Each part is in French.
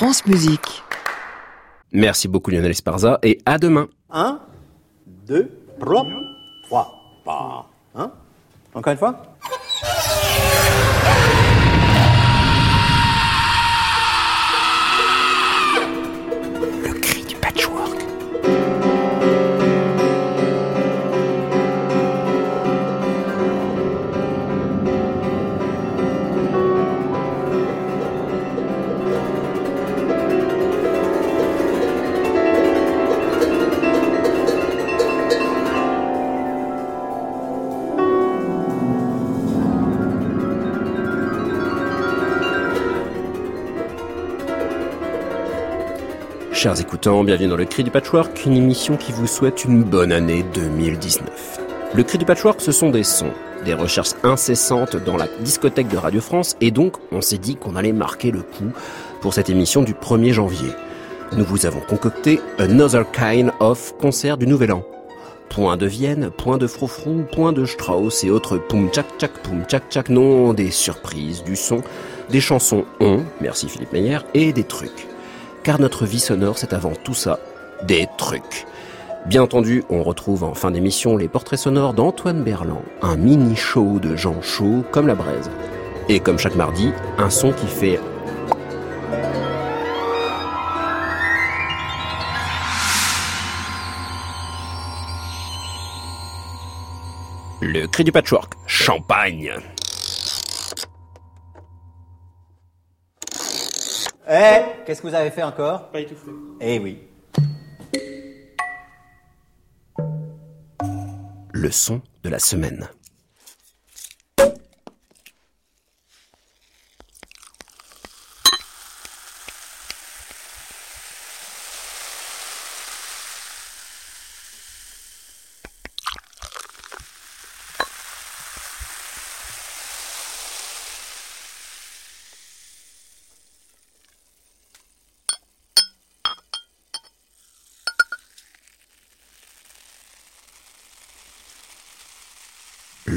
France Musique. Merci beaucoup Lionel Esparza et à demain. 1, 2, 3, 3, Hein? Encore une fois? Chers écoutants, bienvenue dans le Cri du Patchwork, une émission qui vous souhaite une bonne année 2019. Le Cri du Patchwork, ce sont des sons, des recherches incessantes dans la discothèque de Radio France, et donc on s'est dit qu'on allait marquer le coup pour cette émission du 1er janvier. Nous vous avons concocté Another Kind of concert du Nouvel An. Point de Vienne, point de Frofrou, point de Strauss et autres poum tchak tchak poum tchak tchak, non, des surprises, du son, des chansons on, merci Philippe Meyer, et des trucs car notre vie sonore, c'est avant tout ça, des trucs. Bien entendu, on retrouve en fin d'émission les portraits sonores d'Antoine Berland, un mini show de gens chauds comme la braise. Et comme chaque mardi, un son qui fait Le cri du patchwork, champagne. Eh, qu'est-ce que vous avez fait encore? Pas étouffé. Eh oui. Le son de la semaine.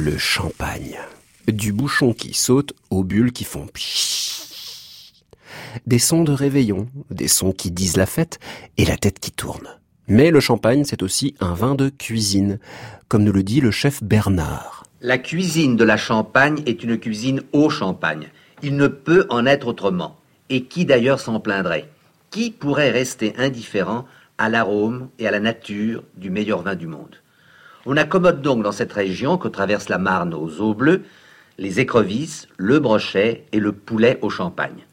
le champagne. Bouchon qui saute aux bulles qui font Des sons de réveillon, des sons qui disent la fête et la tête qui tourne. Mais le champagne, c'est aussi un vin de cuisine, comme nous le dit le chef Bernard. La cuisine de la Champagne est une cuisine au champagne. Il ne peut en être autrement. Et qui d'ailleurs s'en plaindrait Qui pourrait rester indifférent à l'arôme et à la nature du meilleur vin du monde on accommode donc dans cette région que traverse la Marne aux eaux bleues les écrevisses, le brochet et le poulet au champagne.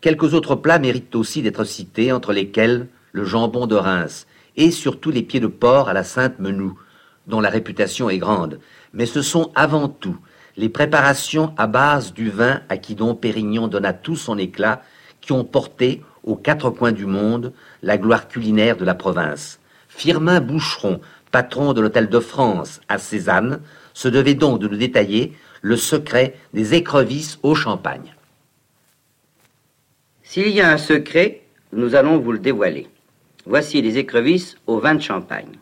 Quelques autres plats méritent aussi d'être cités, entre lesquels le jambon de Reims et surtout les pieds de porc à la Sainte-Menou, dont la réputation est grande. Mais ce sont avant tout les préparations à base du vin à qui Dom Pérignon donna tout son éclat qui ont porté aux quatre coins du monde la gloire culinaire de la province. Firmin Boucheron patron de l'Hôtel de France à Cézanne, se devait donc de nous détailler le secret des écrevisses au champagne. S'il y a un secret, nous allons vous le dévoiler. Voici les écrevisses au vin de champagne.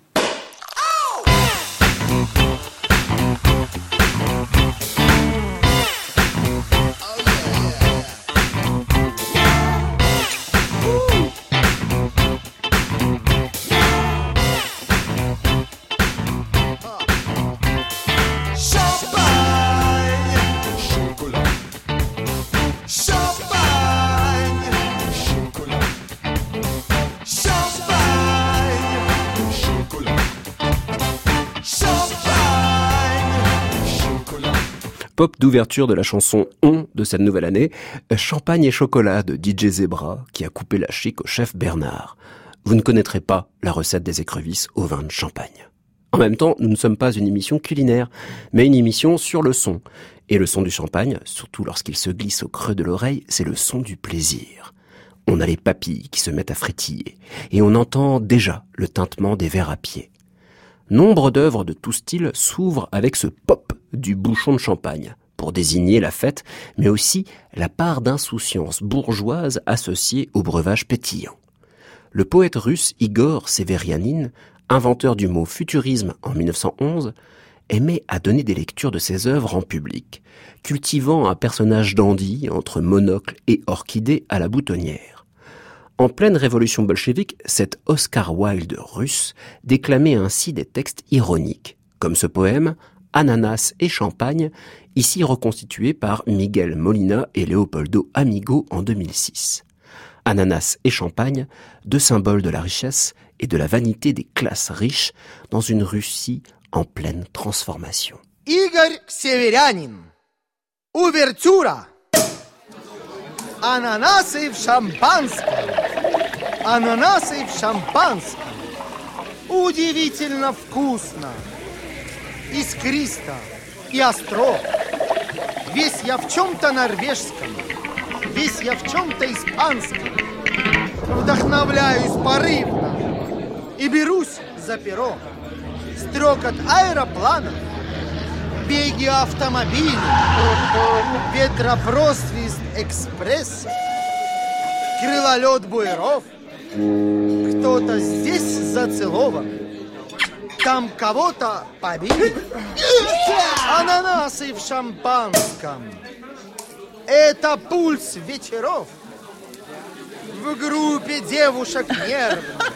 Pop d'ouverture de la chanson On de cette nouvelle année, Champagne et chocolat de DJ Zebra qui a coupé la chic au chef Bernard. Vous ne connaîtrez pas la recette des écrevisses au vin de champagne. En même temps, nous ne sommes pas une émission culinaire, mais une émission sur le son. Et le son du champagne, surtout lorsqu'il se glisse au creux de l'oreille, c'est le son du plaisir. On a les papilles qui se mettent à frétiller, et on entend déjà le tintement des verres à pied. Nombre d'œuvres de tout style s'ouvrent avec ce pop du bouchon de champagne pour désigner la fête, mais aussi la part d'insouciance bourgeoise associée au breuvage pétillant. Le poète russe Igor Severianin, inventeur du mot futurisme en 1911, aimait à donner des lectures de ses œuvres en public, cultivant un personnage dandy entre monocle et orchidée à la boutonnière. En pleine révolution bolchevique, cet Oscar Wilde russe déclamait ainsi des textes ironiques, comme ce poème Ananas et champagne, ici reconstitué par Miguel Molina et Leopoldo Amigo en 2006. Ananas et champagne, deux symboles de la richesse et de la vanité des classes riches dans une Russie en pleine transformation. Игорь Северянин. Увертюра. Ананасы в шампанском. Ананасы в шампанском. Удивительно вкусно. Искристо и остро. Весь я в чем-то норвежском. Весь я в чем-то испанском. Вдохновляюсь порывно. И берусь за перо. Стрекот аэропланов беги автомобилей, ветропросвист экспресса, крылолет буеров. Кто-то здесь зацелован, там кого-то побили. Ананасы в шампанском. Это пульс вечеров. В группе девушек нервных,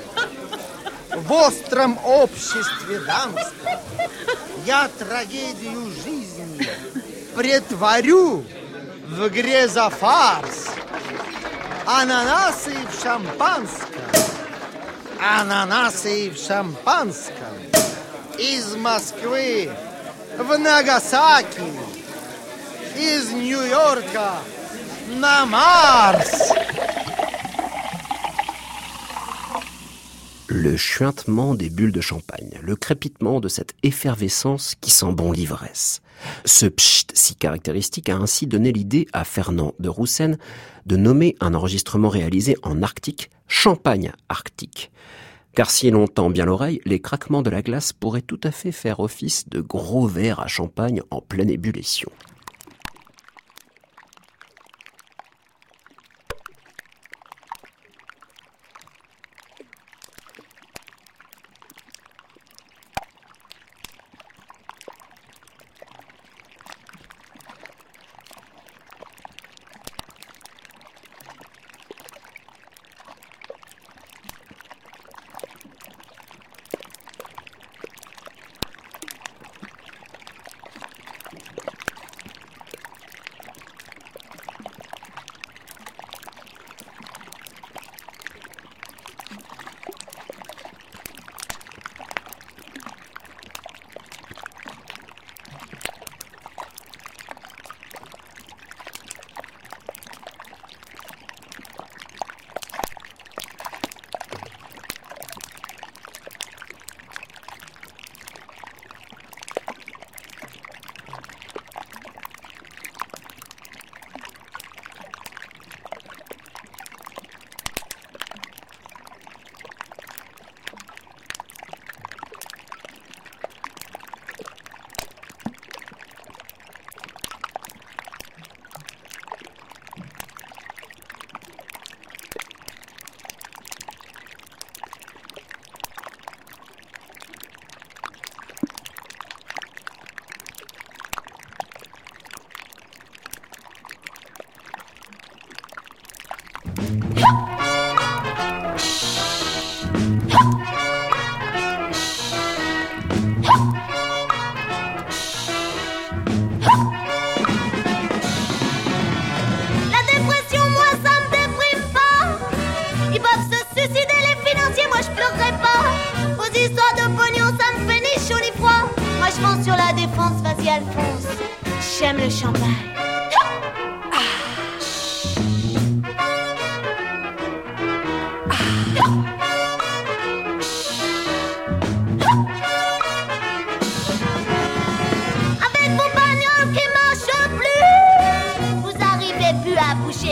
в остром обществе дамском я трагедию жизни претворю в игре за фарс. Ананасы в шампанском, ананасы в шампанском. Из Москвы в Нагасаки, из Нью-Йорка на Марс. le chuintement des bulles de champagne, le crépitement de cette effervescence qui sent bon l'ivresse. Ce pcht si caractéristique a ainsi donné l'idée à Fernand de Roussen de nommer un enregistrement réalisé en Arctique Champagne Arctique. Car si l'on tend bien l'oreille, les craquements de la glace pourraient tout à fait faire office de gros verres à champagne en pleine ébullition.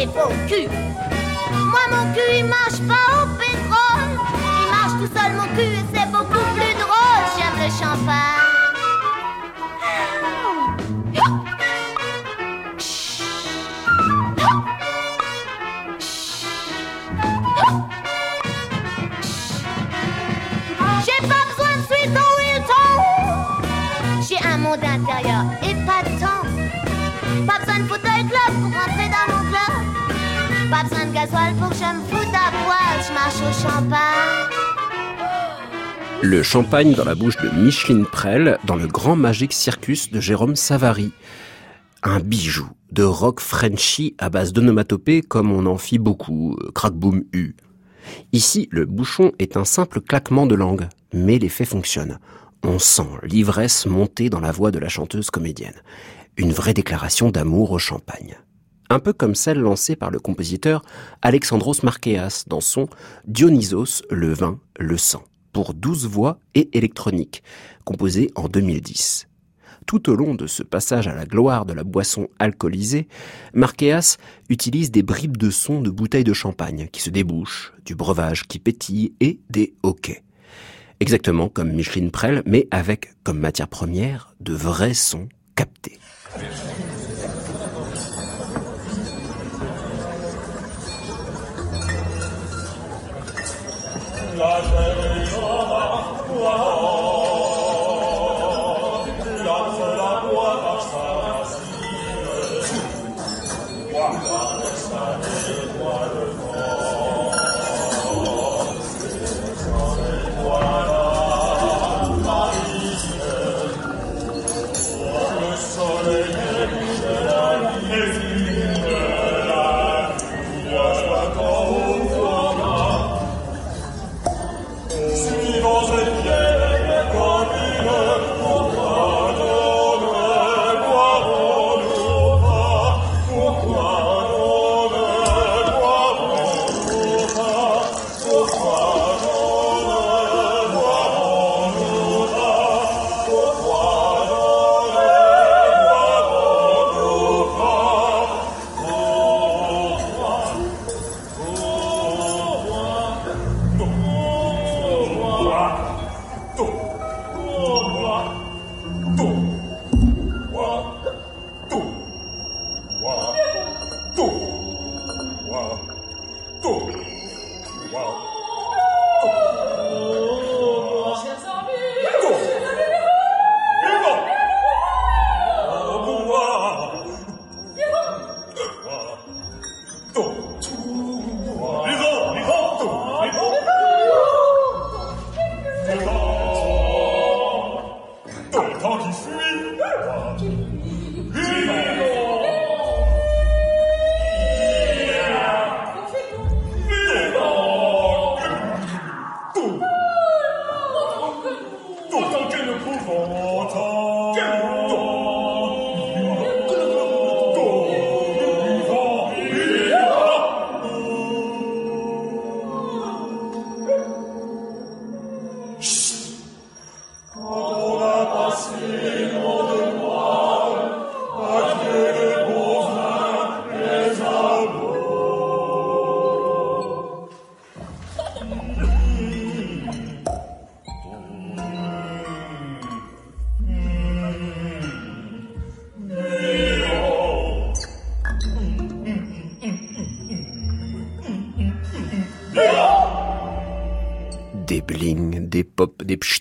Bouger vos. Moi, mon cul, il marche pas au pétrole. Il marche tout seul, mon cul, et c'est Le champagne dans la bouche de Micheline Prel dans le grand magique circus de Jérôme Savary. Un bijou de rock Frenchy à base d'onomatopée comme on en fit beaucoup, euh, crack boom u. Ici, le bouchon est un simple claquement de langue, mais l'effet fonctionne. On sent l'ivresse monter dans la voix de la chanteuse comédienne. Une vraie déclaration d'amour au champagne. Un peu comme celle lancée par le compositeur Alexandros Markeas dans son Dionysos, le vin, le sang pour 12 voix et électronique, composé en 2010. Tout au long de ce passage à la gloire de la boisson alcoolisée, Marqueas utilise des bribes de son de bouteilles de champagne qui se débouchent, du breuvage qui pétille et des hoquets. Exactement comme Micheline Prel, mais avec comme matière première de vrais sons captés. Lord.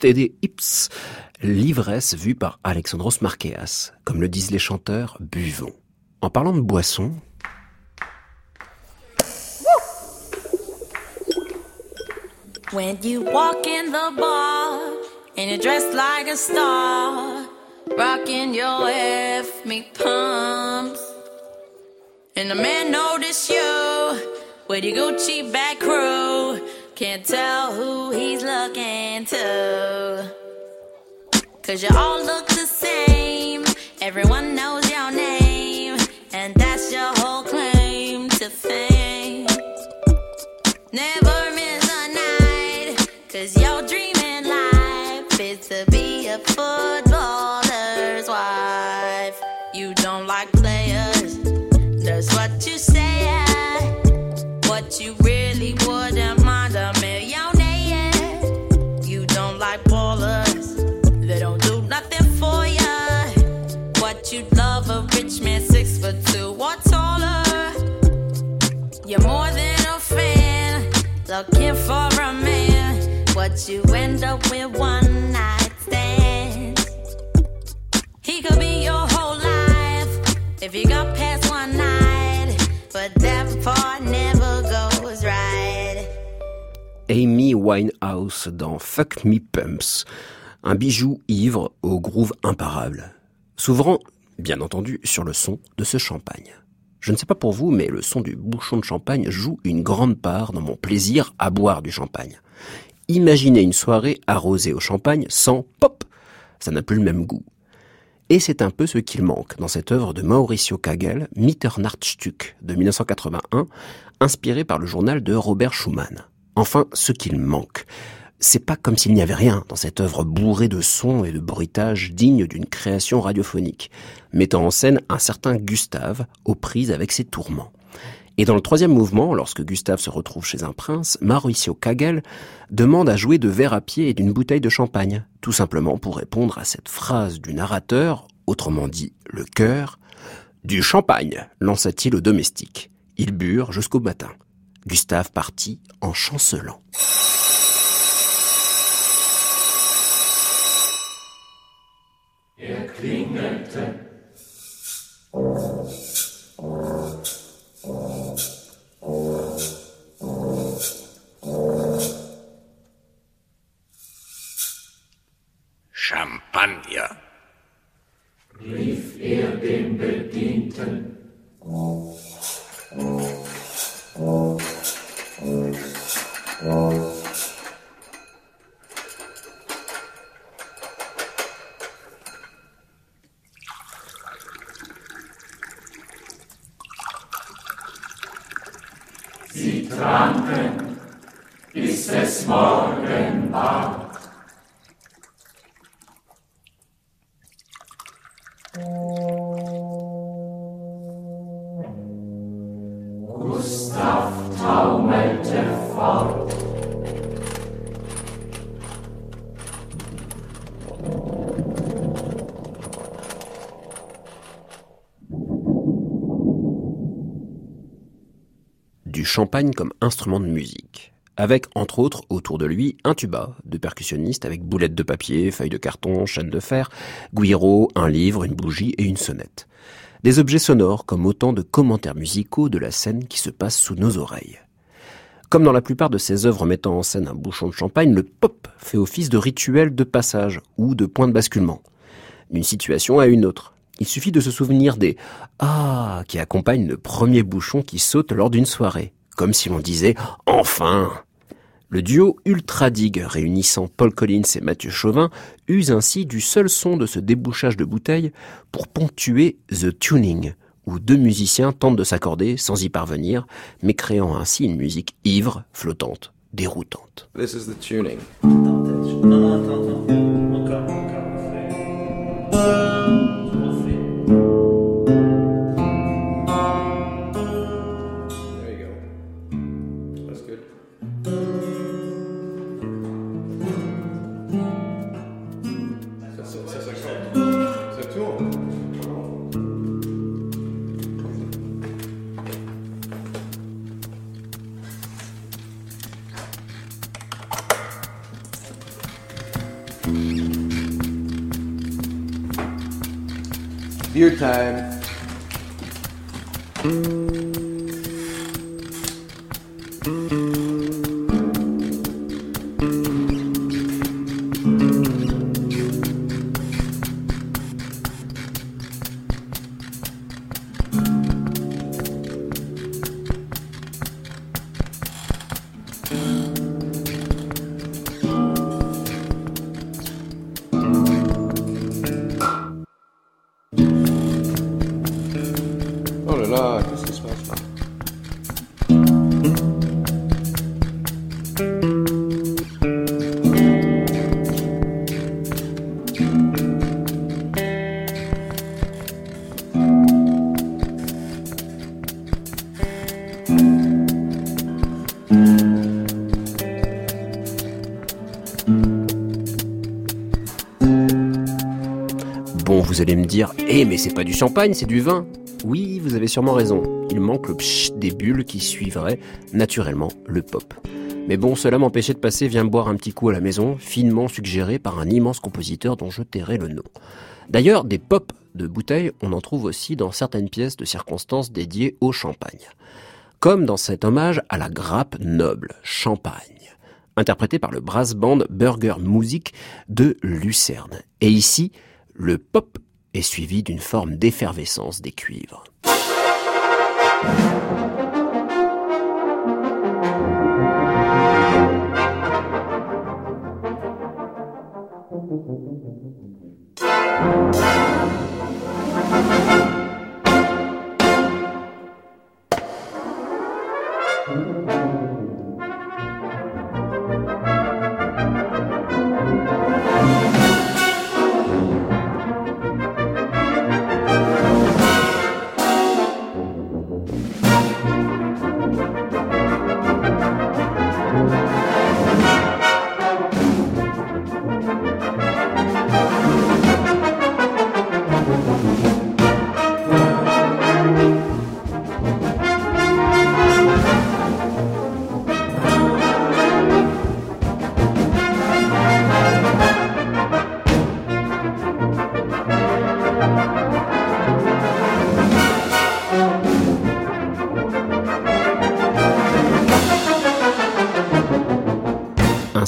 Des Ips, l'ivresse vue par Alexandros Marqueas. Comme le disent les chanteurs, buvons. En parlant de boisson, When you walk in the bar and you're dressed like a star, rocking your F me pumps, and the man notice you with your Gucci back crew. Can't tell who he's looking to. Cause you all look the same. Everyone knows your name. And that's your whole claim to fame. Never miss a night. Cause your dreaming life is to be a footballer's You're more than a fan, looking for a man. What you end up with one night stand. He could be your whole life if you got past one night, but that part never goes right. Winehouse dans Fuck Me Pumps, un bijou ivre au groove imparable, s'ouvrant, bien entendu, sur le son de ce champagne. Je ne sais pas pour vous, mais le son du bouchon de champagne joue une grande part dans mon plaisir à boire du champagne. Imaginez une soirée arrosée au champagne sans pop. Ça n'a plus le même goût. Et c'est un peu ce qu'il manque dans cette œuvre de Mauricio Kagel, Mitternachtsstück de 1981, inspiré par le journal de Robert Schumann. Enfin, ce qu'il manque. C'est pas comme s'il n'y avait rien dans cette œuvre bourrée de sons et de bruitages digne d'une création radiophonique, mettant en scène un certain Gustave aux prises avec ses tourments. Et dans le troisième mouvement, lorsque Gustave se retrouve chez un prince, Mauricio Kagel demande à jouer de verre à pied et d'une bouteille de champagne, tout simplement pour répondre à cette phrase du narrateur, autrement dit le cœur, du champagne, lança-t-il au domestique. Ils burent jusqu'au matin. Gustave partit en chancelant. erklingelte. Champagner, rief er dem Bedienten. Oh, oh, oh, Sie tranken, bis es morgen war. Oh. Champagne comme instrument de musique. Avec, entre autres, autour de lui, un tuba de percussionniste avec boulettes de papier, feuilles de carton, chaînes de fer, guiro, un livre, une bougie et une sonnette. Des objets sonores comme autant de commentaires musicaux de la scène qui se passe sous nos oreilles. Comme dans la plupart de ses œuvres mettant en scène un bouchon de champagne, le pop fait office de rituel de passage ou de point de basculement. D'une situation à une autre. Il suffit de se souvenir des Ah qui accompagnent le premier bouchon qui saute lors d'une soirée, comme si l'on disait Enfin Le duo Ultra Dig réunissant Paul Collins et Mathieu Chauvin use ainsi du seul son de ce débouchage de bouteille pour ponctuer The Tuning, où deux musiciens tentent de s'accorder sans y parvenir, mais créant ainsi une musique ivre, flottante, déroutante. This is the tuning. time. Mm-hmm. Mm-hmm. Vous allez me dire, eh mais c'est pas du champagne, c'est du vin. Oui, vous avez sûrement raison. Il manque le psh des bulles qui suivraient naturellement le pop. Mais bon, cela m'empêchait de passer Viens boire un petit coup à la maison, finement suggéré par un immense compositeur dont je tairai le nom. D'ailleurs, des pop de bouteilles, on en trouve aussi dans certaines pièces de circonstances dédiées au champagne. Comme dans cet hommage à la grappe noble, champagne. interprété par le brass band Burger Music de Lucerne. Et ici, le pop est suivi d'une forme d'effervescence des cuivres.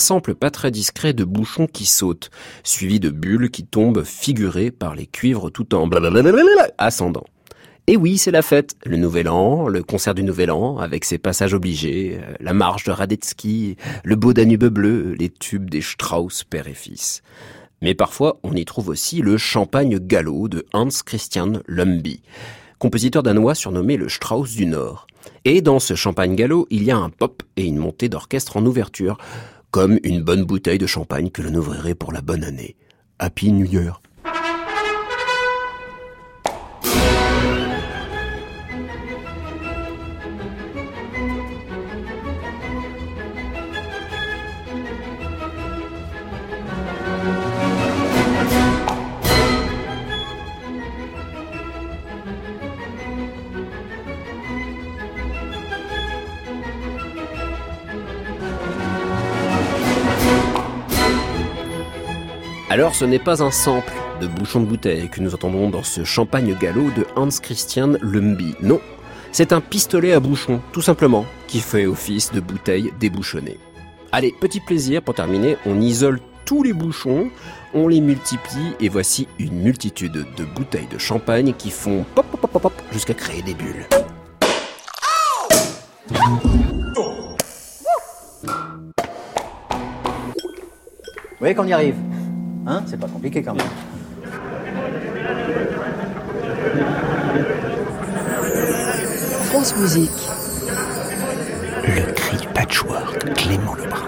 Sample pas très discret de bouchons qui sautent, suivi de bulles qui tombent figurées par les cuivres tout en ascendant. Et oui, c'est la fête. Le Nouvel An, le concert du Nouvel An, avec ses passages obligés, euh, la marche de Radetzky, le beau Danube bleu, les tubes des Strauss père et fils. Mais parfois, on y trouve aussi le champagne gallo de Hans Christian Lumby, compositeur danois surnommé le Strauss du Nord. Et dans ce champagne gallo, il y a un pop et une montée d'orchestre en ouverture, comme une bonne bouteille de champagne que l'on ouvrirait pour la bonne année. Happy New Year. Alors ce n'est pas un sample de bouchon de bouteille que nous entendons dans ce champagne gallo de Hans Christian Lumby. Non, c'est un pistolet à bouchon, tout simplement, qui fait office de bouteille débouchonnée. Allez, petit plaisir pour terminer, on isole tous les bouchons, on les multiplie et voici une multitude de bouteilles de champagne qui font pop pop pop pop, pop jusqu'à créer des bulles. Vous voyez qu'on y arrive Hein C'est pas compliqué quand même. France Musique. Le cri du patchwork, Clément Lebrun.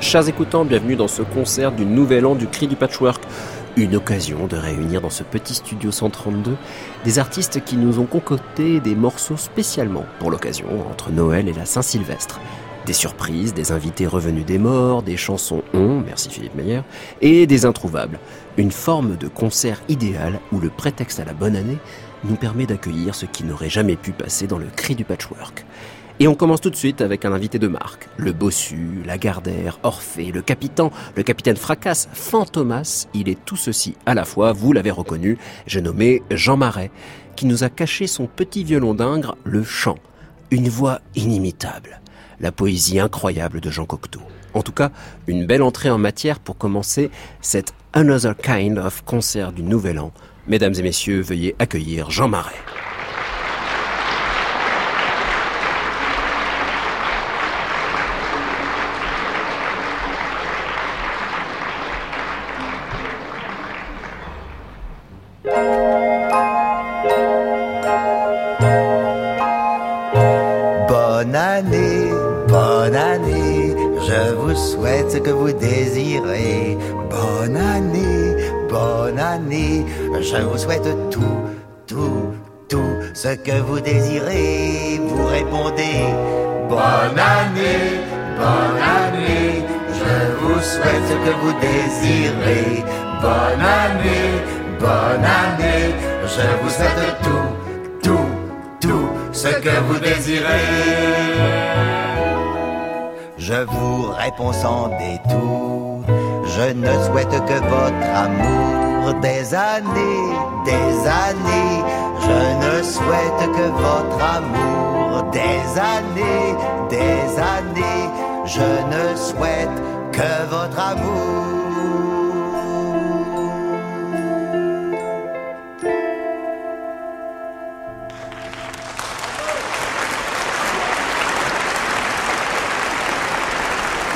Chers écoutants, bienvenue dans ce concert du Nouvel An du Cri du Patchwork. Une occasion de réunir dans ce petit studio 132 des artistes qui nous ont concocté des morceaux spécialement pour l'occasion entre Noël et la Saint-Sylvestre. Des surprises, des invités revenus des morts, des chansons on, merci Philippe Meyer, et des introuvables. Une forme de concert idéal où le prétexte à la bonne année nous permet d'accueillir ce qui n'aurait jamais pu passer dans le cri du patchwork. Et on commence tout de suite avec un invité de marque. Le bossu, la Gardère, Orphée, le capitaine, le capitaine Fracasse, Fantomas, il est tout ceci à la fois, vous l'avez reconnu, j'ai nommé Jean Marais, qui nous a caché son petit violon d'ingre, le chant. Une voix inimitable. La poésie incroyable de Jean Cocteau. En tout cas, une belle entrée en matière pour commencer cet Another Kind of concert du Nouvel An. Mesdames et messieurs, veuillez accueillir Jean Marais. Je vous souhaite ce que vous désirez. Bonne année, bonne année, je vous souhaite tout, tout, tout ce que vous désirez. Vous répondez, bonne année, bonne année, je vous souhaite ce que vous désirez. Bonne année, bonne année, je vous souhaite tout, tout, tout ce que vous désirez. Je vous réponds sans détour, je ne souhaite que votre amour. des années, des années. Je ne souhaite que votre amour des années, des années. Je ne souhaite que votre amour.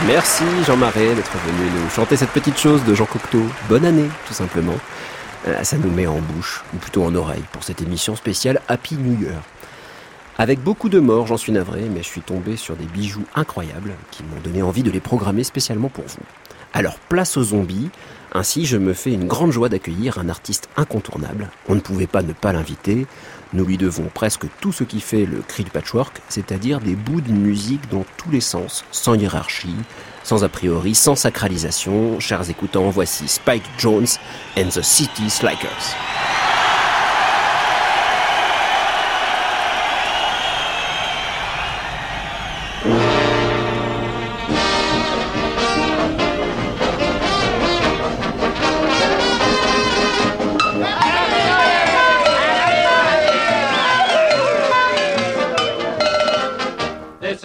Merci Jean Marais d'être venu nous chanter cette petite chose de Jean Cocteau. Bonne année, tout simplement. Euh, Ça nous met en bouche, ou plutôt en oreille, pour cette émission spéciale Happy New Year. Avec beaucoup de morts, j'en suis navré, mais je suis tombé sur des bijoux incroyables qui m'ont donné envie de les programmer spécialement pour vous. Alors place aux zombies, ainsi je me fais une grande joie d'accueillir un artiste incontournable. On ne pouvait pas ne pas l'inviter. Nous lui devons presque tout ce qui fait le cri du patchwork, c'est-à-dire des bouts d'une musique dans tous les sens, sans hiérarchie, sans a priori, sans sacralisation. Chers écoutants, voici Spike Jones and the City Slikers.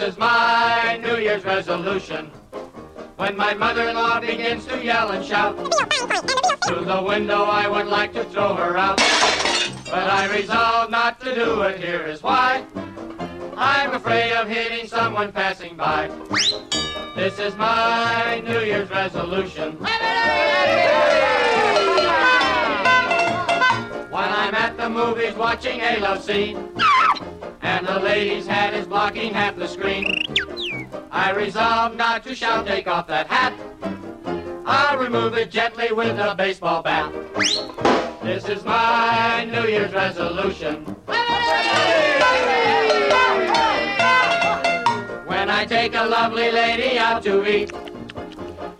Is my New Year's resolution. When my mother-in-law begins to yell and shout, through the window I would like to throw her out. But I resolve not to do it, here is why. I'm afraid of hitting someone passing by. This is my New Year's resolution. When I'm at the movies watching a love scene, and the lady's hat is blocking half the screen. I resolve not to shout, take off that hat. I'll remove it gently with a baseball bat. This is my New Year's resolution. When I take a lovely lady out to eat,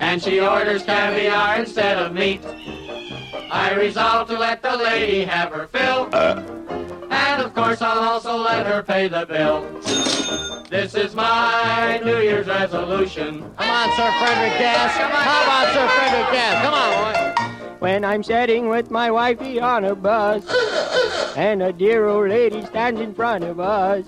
and she orders caviar instead of meat, I resolve to let the lady have her fill. Uh. And of course, I'll also let her pay the bill. This is my New Year's resolution. Come on, Sir Frederick Gas. How about Sir Frederick Gas? Come on, boy. When I'm sitting with my wifey on a bus, and a dear old lady stands in front of us,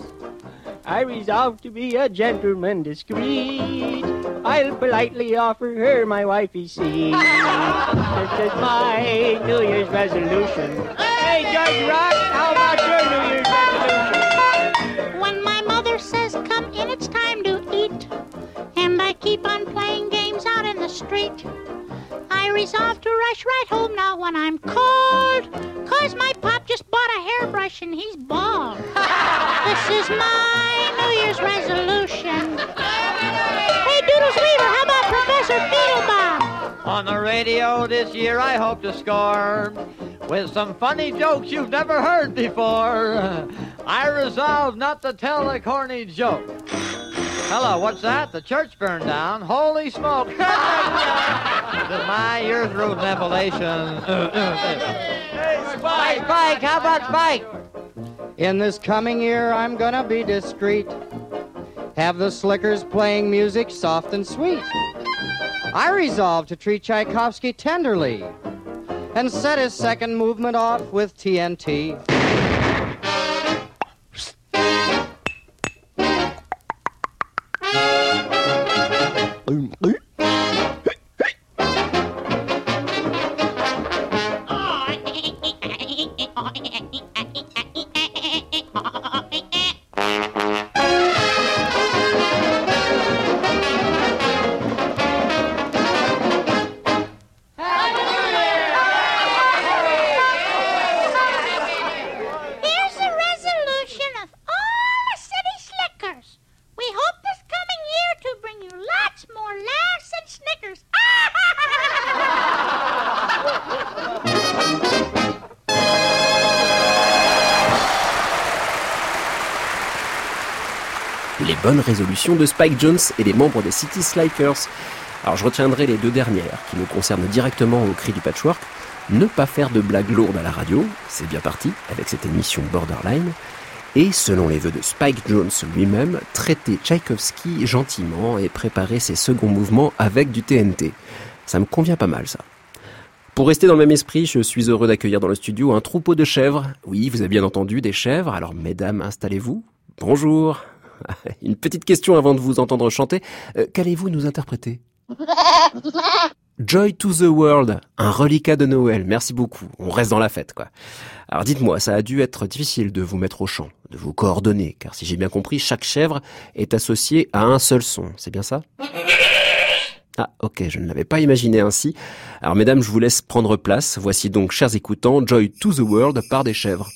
I resolve to be a gentleman discreet. I'll politely offer her my wifey seat. this is my New Year's resolution. Hey, Judge Rock, how about your New Year's resolution? When my mother says, come in, it's time to eat, and I keep on playing games out in the street, I resolve to rush right home now when I'm cold, cause my pop just bought a hairbrush and he's bald. this is my New Year's resolution. Hey, Doodles Weaver, how about Professor Beetlebum? On the radio this year, I hope to score with some funny jokes you've never heard before. I resolve not to tell a corny joke. Hello, what's that? The church burned down. Holy smoke! my year's root revelation. Spike, Spike, how about Spike? In this coming year, I'm gonna be discreet. Have the slickers playing music soft and sweet. I resolve to treat Tchaikovsky tenderly and set his second movement off with TNT. Dün, dün. Bonnes résolutions de Spike Jones et les membres des City Slikers. Alors je retiendrai les deux dernières qui nous concernent directement au cri du patchwork. Ne pas faire de blagues lourdes à la radio, c'est bien parti avec cette émission Borderline. Et selon les vœux de Spike Jones lui-même, traiter Tchaïkovski gentiment et préparer ses seconds mouvements avec du TNT. Ça me convient pas mal ça. Pour rester dans le même esprit, je suis heureux d'accueillir dans le studio un troupeau de chèvres. Oui, vous avez bien entendu, des chèvres. Alors, mesdames, installez-vous. Bonjour. Une petite question avant de vous entendre chanter. Euh, Qu'allez-vous nous interpréter? Joy to the World, un reliquat de Noël. Merci beaucoup. On reste dans la fête, quoi. Alors dites-moi, ça a dû être difficile de vous mettre au chant, de vous coordonner, car si j'ai bien compris, chaque chèvre est associée à un seul son. C'est bien ça? Ah, ok, je ne l'avais pas imaginé ainsi. Alors mesdames, je vous laisse prendre place. Voici donc, chers écoutants, Joy to the World par des chèvres.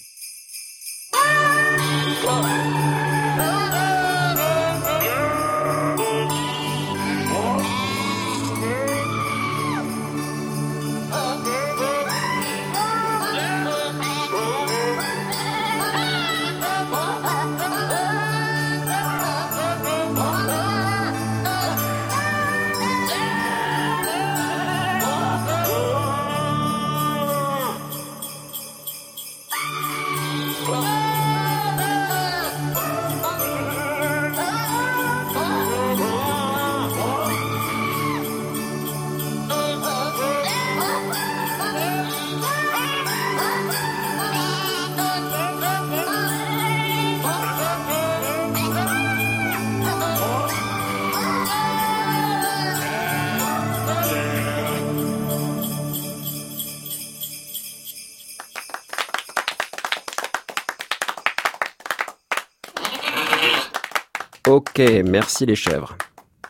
Merci les chèvres.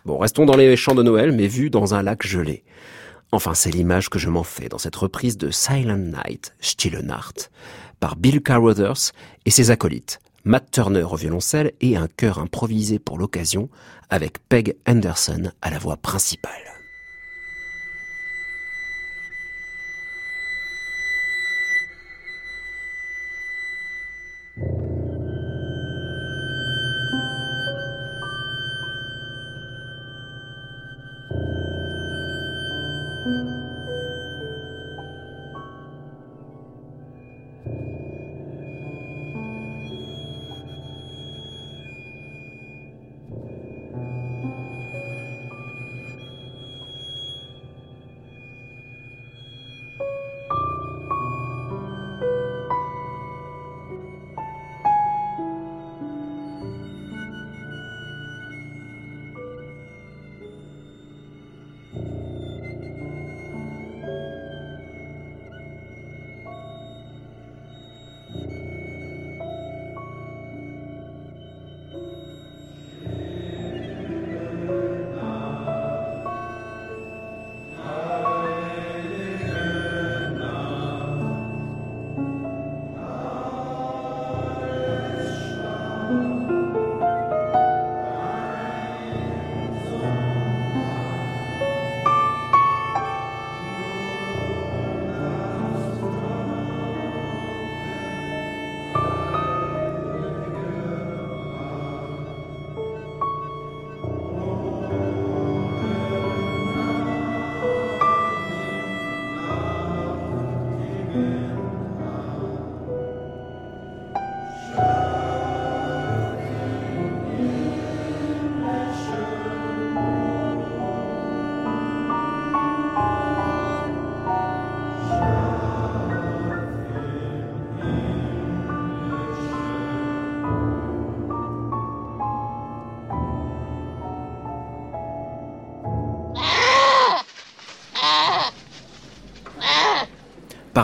Bon, restons dans les champs de Noël, mais vus dans un lac gelé. Enfin, c'est l'image que je m'en fais dans cette reprise de Silent Night, Stille Nacht, par Bill Carruthers et ses acolytes, Matt Turner au violoncelle et un chœur improvisé pour l'occasion avec Peg Anderson à la voix principale.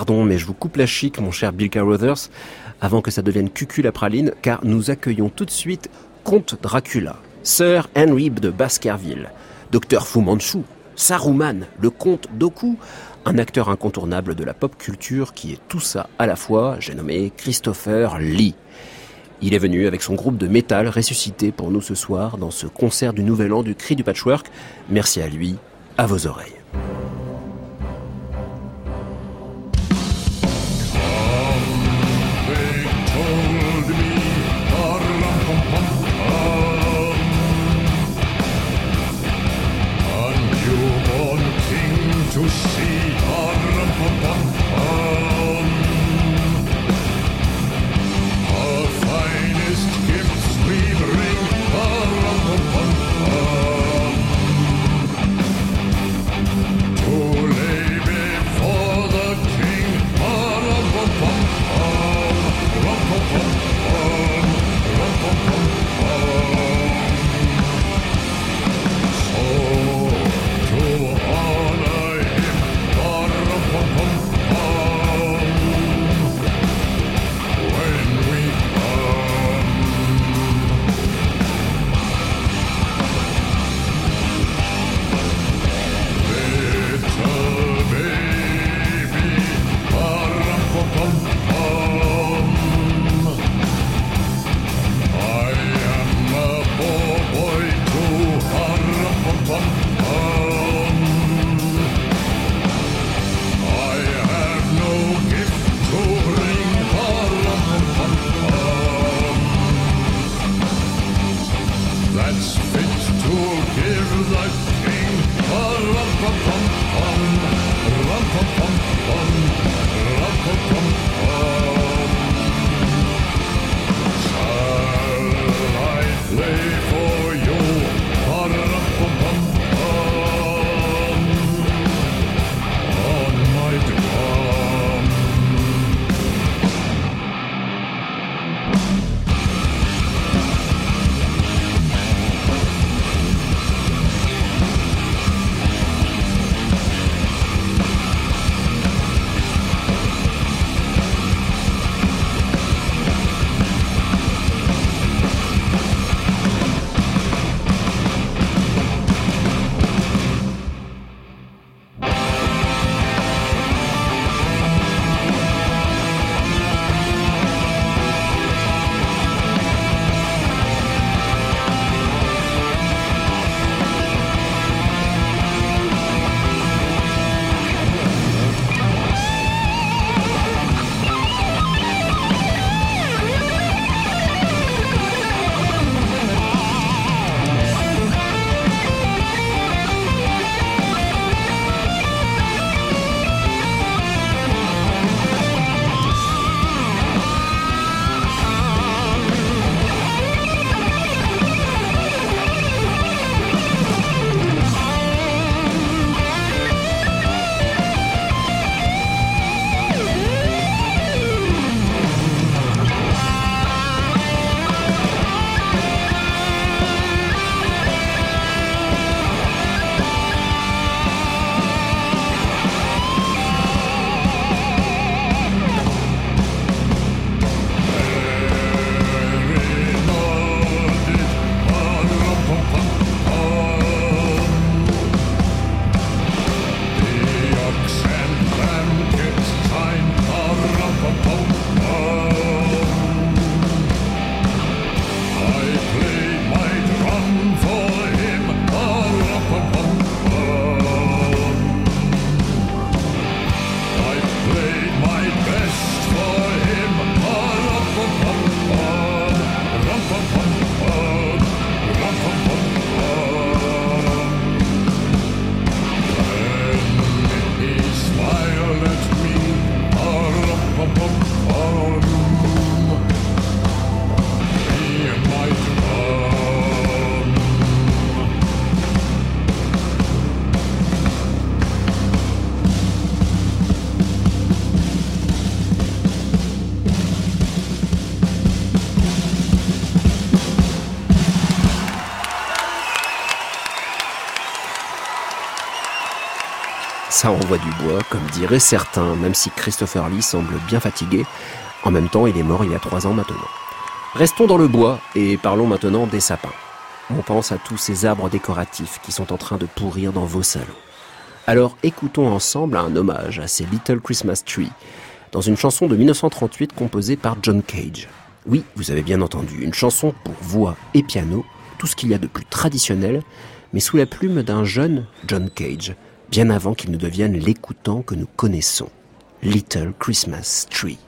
Pardon, mais je vous coupe la chic, mon cher Bill Carruthers, avant que ça devienne cucul la praline, car nous accueillons tout de suite Comte Dracula, Sir Henry de Baskerville, Docteur Fu Manchu, Saruman, le comte Doku, un acteur incontournable de la pop culture qui est tout ça à la fois, j'ai nommé Christopher Lee. Il est venu avec son groupe de métal ressuscité pour nous ce soir dans ce concert du Nouvel An du Cri du Patchwork. Merci à lui, à vos oreilles. Ça envoie du bois, comme diraient certains, même si Christopher Lee semble bien fatigué. En même temps, il est mort il y a trois ans maintenant. Restons dans le bois et parlons maintenant des sapins. On pense à tous ces arbres décoratifs qui sont en train de pourrir dans vos salons. Alors écoutons ensemble un hommage à ces Little Christmas Tree dans une chanson de 1938 composée par John Cage. Oui, vous avez bien entendu, une chanson pour voix et piano, tout ce qu'il y a de plus traditionnel, mais sous la plume d'un jeune John Cage, bien avant qu'il ne devienne l'écoutant que nous connaissons. Little Christmas Tree.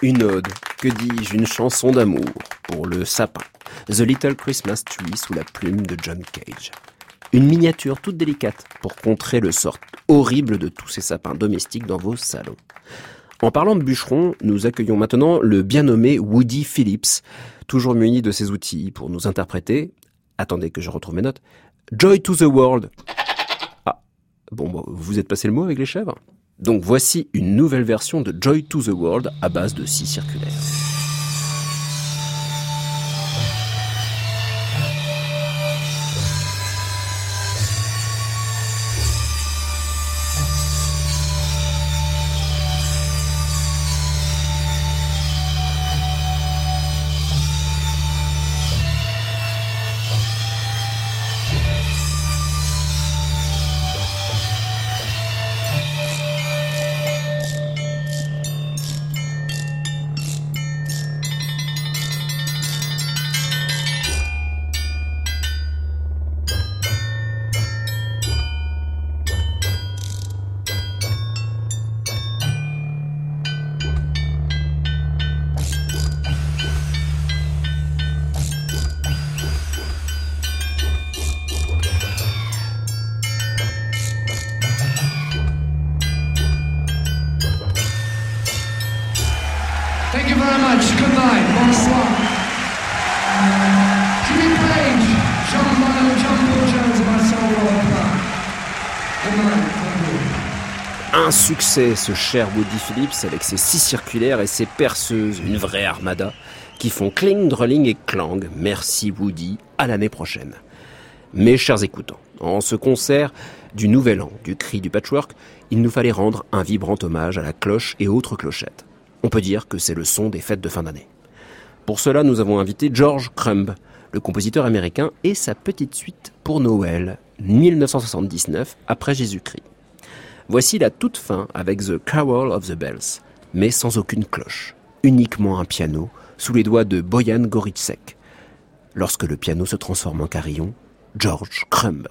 Une ode, que dis-je, une chanson d'amour pour le sapin. The Little Christmas Tree sous la plume de John Cage. Une miniature toute délicate pour contrer le sort horrible de tous ces sapins domestiques dans vos salons. En parlant de bûcheron, nous accueillons maintenant le bien nommé Woody Phillips, toujours muni de ses outils pour nous interpréter. Attendez que je retrouve mes notes. Joy to the World. Ah, bon, vous êtes passé le mot avec les chèvres? Donc voici une nouvelle version de Joy to the World à base de scie circulaire. Succès, ce cher Woody Phillips, avec ses six circulaires et ses perceuses, une vraie armada, qui font cling, drolling et clang. Merci Woody, à l'année prochaine. Mes chers écoutants, en ce concert du Nouvel An, du cri du patchwork, il nous fallait rendre un vibrant hommage à la cloche et autres clochettes. On peut dire que c'est le son des fêtes de fin d'année. Pour cela, nous avons invité George Crumb, le compositeur américain, et sa petite suite pour Noël, 1979, après Jésus-Christ. Voici la toute fin avec The Carol of the Bells, mais sans aucune cloche, uniquement un piano, sous les doigts de Boyan Goritsek. Lorsque le piano se transforme en carillon, George Crumb.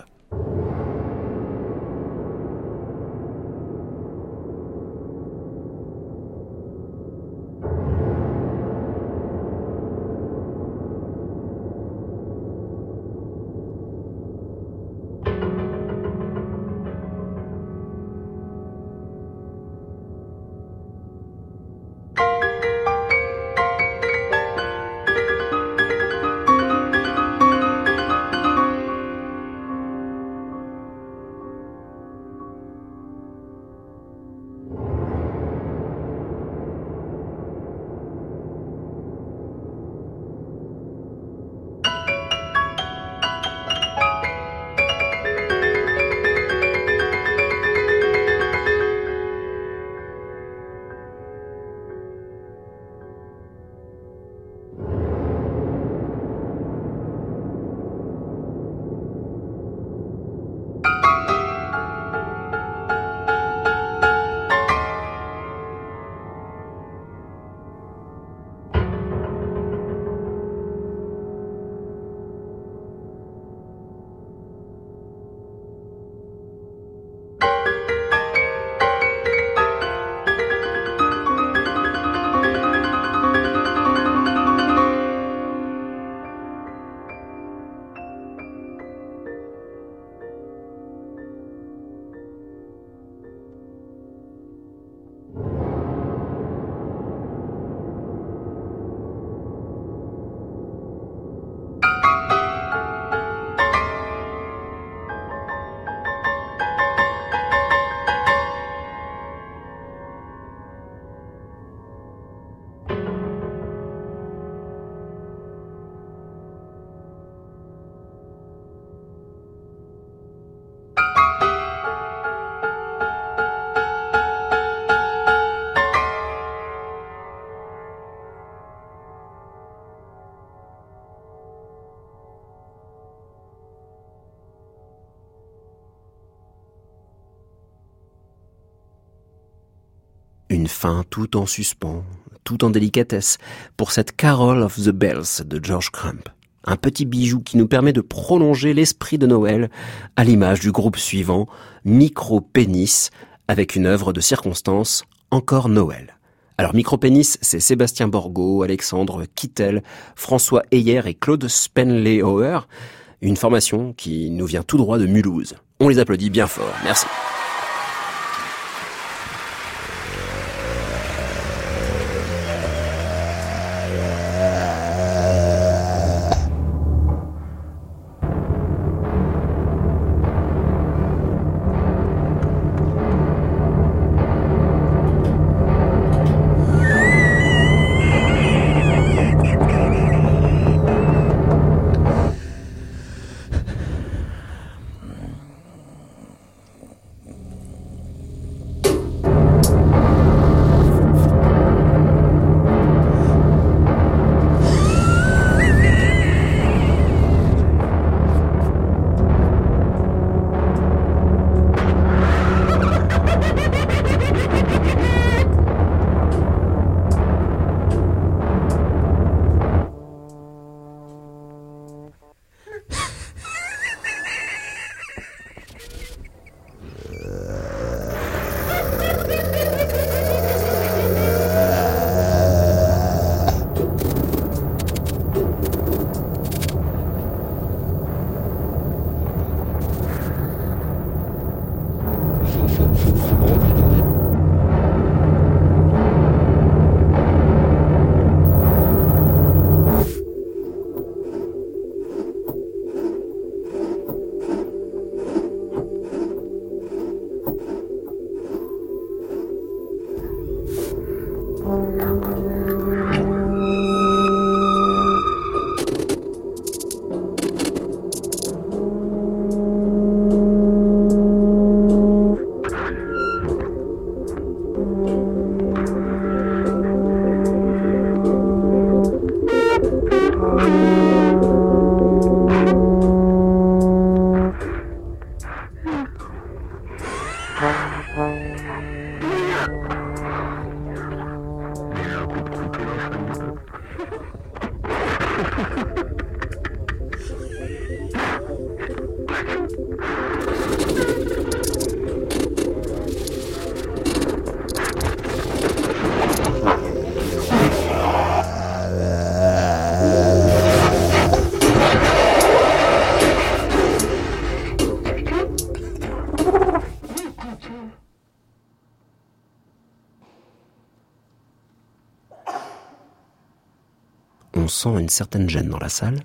Fin tout en suspens, tout en délicatesse, pour cette Carol of the Bells de George Crump. Un petit bijou qui nous permet de prolonger l'esprit de Noël à l'image du groupe suivant, Micro Pénis, avec une œuvre de circonstance, encore Noël. Alors Micro Pénis, c'est Sébastien Borgo, Alexandre Kittel, François Heyer et Claude Spenley-Hauer, une formation qui nous vient tout droit de Mulhouse. On les applaudit bien fort. Merci. On sent une certaine gêne dans la salle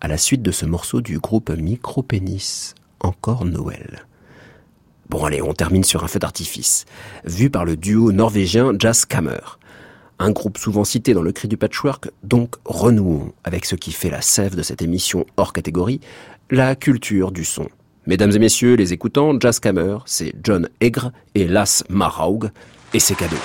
à la suite de ce morceau du groupe Micropénis, encore Noël. Bon allez, on termine sur un feu d'artifice, vu par le duo norvégien Jazz Kammer. Un groupe souvent cité dans le cri du patchwork, donc renouons avec ce qui fait la sève de cette émission hors catégorie, la culture du son. Mesdames et messieurs les écoutants, Jazz Kammer, c'est John Egre et Las Maraug, et c'est cadeau.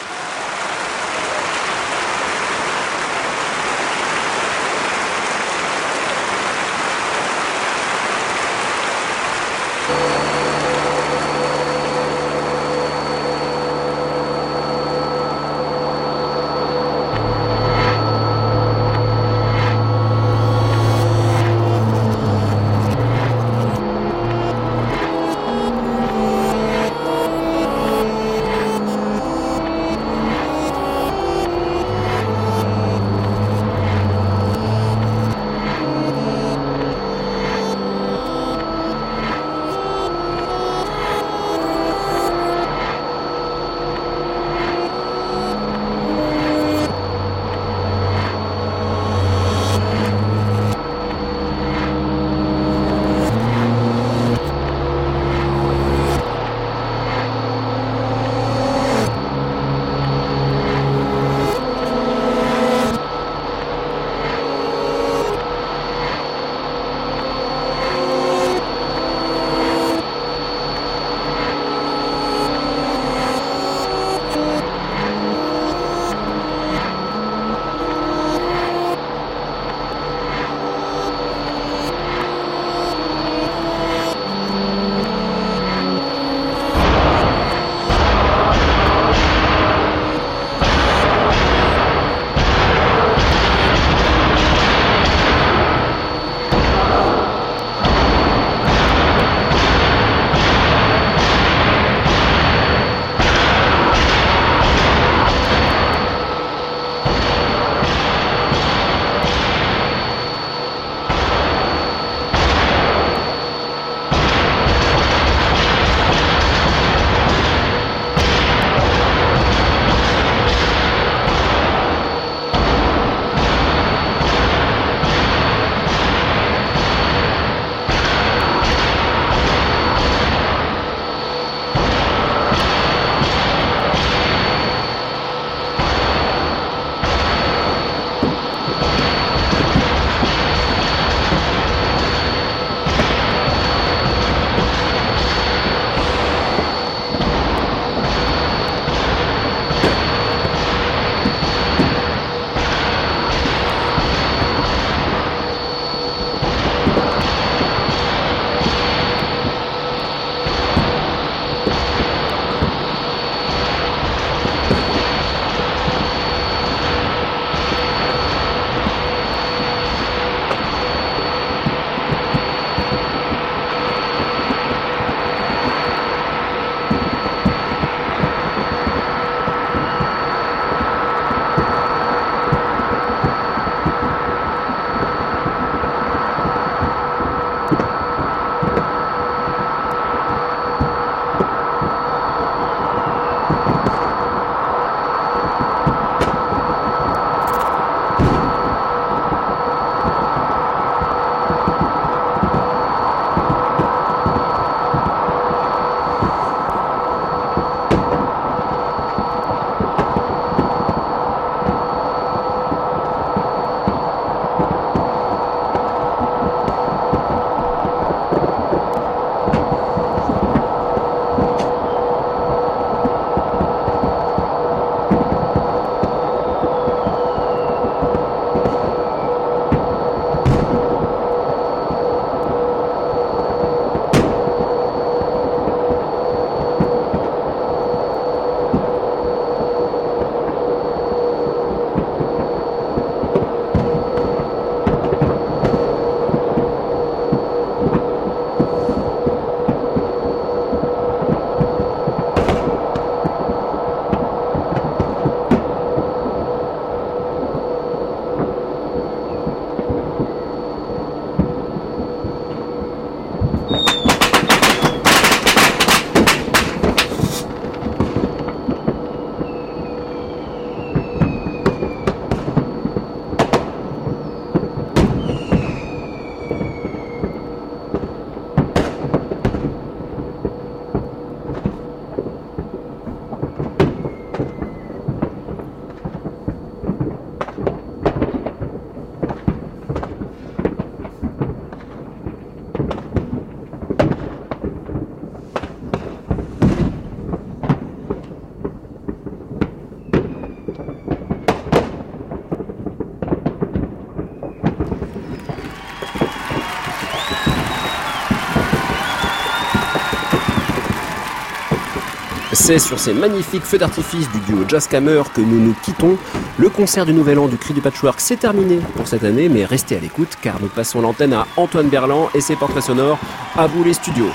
C'est sur ces magnifiques feux d'artifice du duo Jazzcammer que nous nous quittons. Le concert du Nouvel An du Cri du Patchwork s'est terminé pour cette année, mais restez à l'écoute car nous passons l'antenne à Antoine Berland et ses portraits sonores. À vous les studios.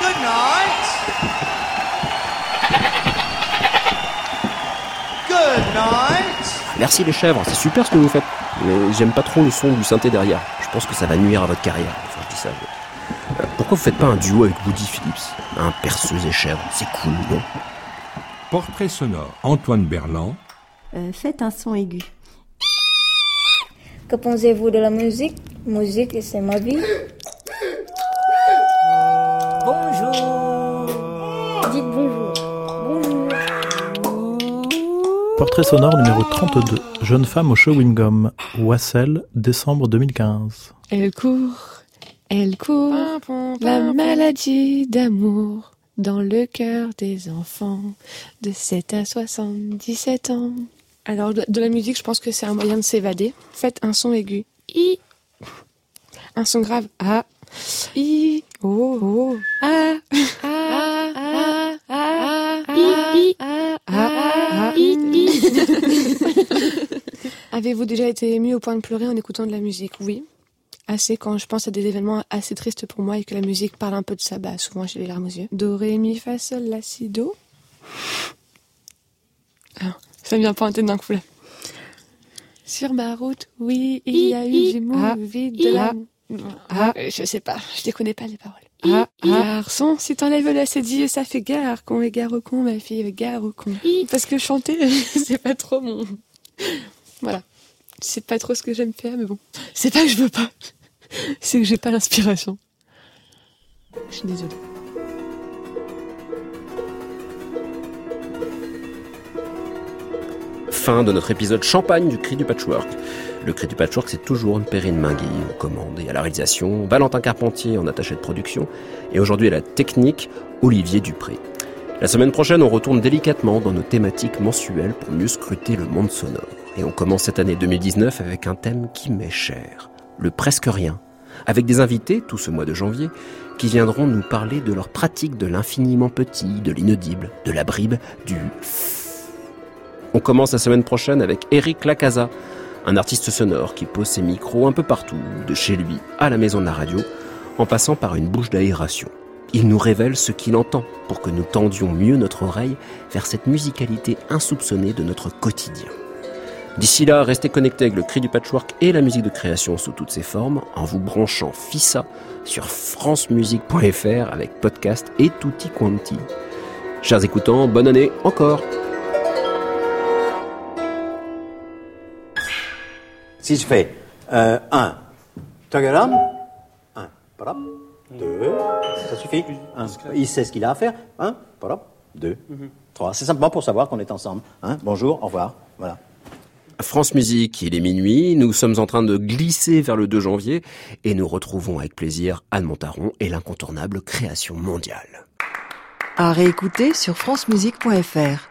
Good night. Good night. Merci les chèvres, c'est super ce que vous faites. Mais j'aime pas trop le son du synthé derrière. Je pense que ça va nuire à votre carrière. Enfin, je dis ça. mais- Euh, Pourquoi vous faites pas un duo avec Woody Phillips? Un perceuse et chèvre, c'est cool, non? Portrait sonore Antoine Berland. Euh, faites un son aigu. Que pensez-vous de la musique? Musique, c'est ma vie. Bonjour. Dites bonjour. Bonjour. Portrait sonore numéro 32. Jeune femme au chewing-gum. Wassel, décembre 2015. Elle court, elle court, la maladie d'amour dans le cœur des enfants de 7 à 77 ans. Alors, de, la musique, je pense que c'est un moyen de s'évader. Faites un son aigu. I. Un son grave. A. I. Oh. Oh. A. A. A. A. I. I. A. A. I. I. Avez-vous déjà été ému au point de pleurer en écoutant de la musique? Oui. Assez quand je pense à des événements assez tristes pour moi et que la musique parle un peu de ça, bah souvent j'ai les larmes aux yeux. Do, ré, mi, fa, sol, la, si, do. Ah, ça me vient pas en tête d'un coup là. Sur ma route, oui, il y a eu du mot vide de la... Ah, je sais pas, je les connais pas les paroles. Ah, garçon, si t'enlèves la cédille, ça fait gare, con et gare au con, ma fille, gare au con. Parce que chanter, c'est pas trop mon... Voilà. C'est pas trop ce que j'aime faire, mais bon. C'est pas que je veux pas. C'est que j'ai pas l'inspiration. Je suis désolée. Fin de notre épisode champagne du Cri du Patchwork. Le Cri du Patchwork, c'est toujours une Perrine Mingui aux commandes et à la réalisation, Valentin Carpentier en attaché de production, et aujourd'hui à la technique, Olivier Dupré. La semaine prochaine, on retourne délicatement dans nos thématiques mensuelles pour mieux scruter le monde sonore. Et on commence cette année 2019 avec un thème qui m'est cher, le presque rien, avec des invités tout ce mois de janvier qui viendront nous parler de leur pratique de l'infiniment petit, de l'inaudible, de la bribe, du on commence la semaine prochaine avec Eric Lacasa, un artiste sonore qui pose ses micros un peu partout, de chez lui à la maison de la radio, en passant par une bouche d'aération. Il nous révèle ce qu'il entend pour que nous tendions mieux notre oreille vers cette musicalité insoupçonnée de notre quotidien. D'ici là, restez connectés avec le cri du patchwork et la musique de création sous toutes ses formes en vous branchant FISA sur francemusique.fr avec podcast et tutti quanti. Chers écoutants, bonne année encore! Si je fais euh, 1, tagaram, 1, parap, 2, ça suffit. Il sait ce qu'il a à faire. 1, parap, 2, 3. C'est simplement pour savoir qu'on est ensemble. Bonjour, au revoir. Voilà. France Musique, il est minuit, nous sommes en train de glisser vers le 2 janvier et nous retrouvons avec plaisir Anne Montaron et l'incontournable création mondiale. À réécouter sur francemusique.fr.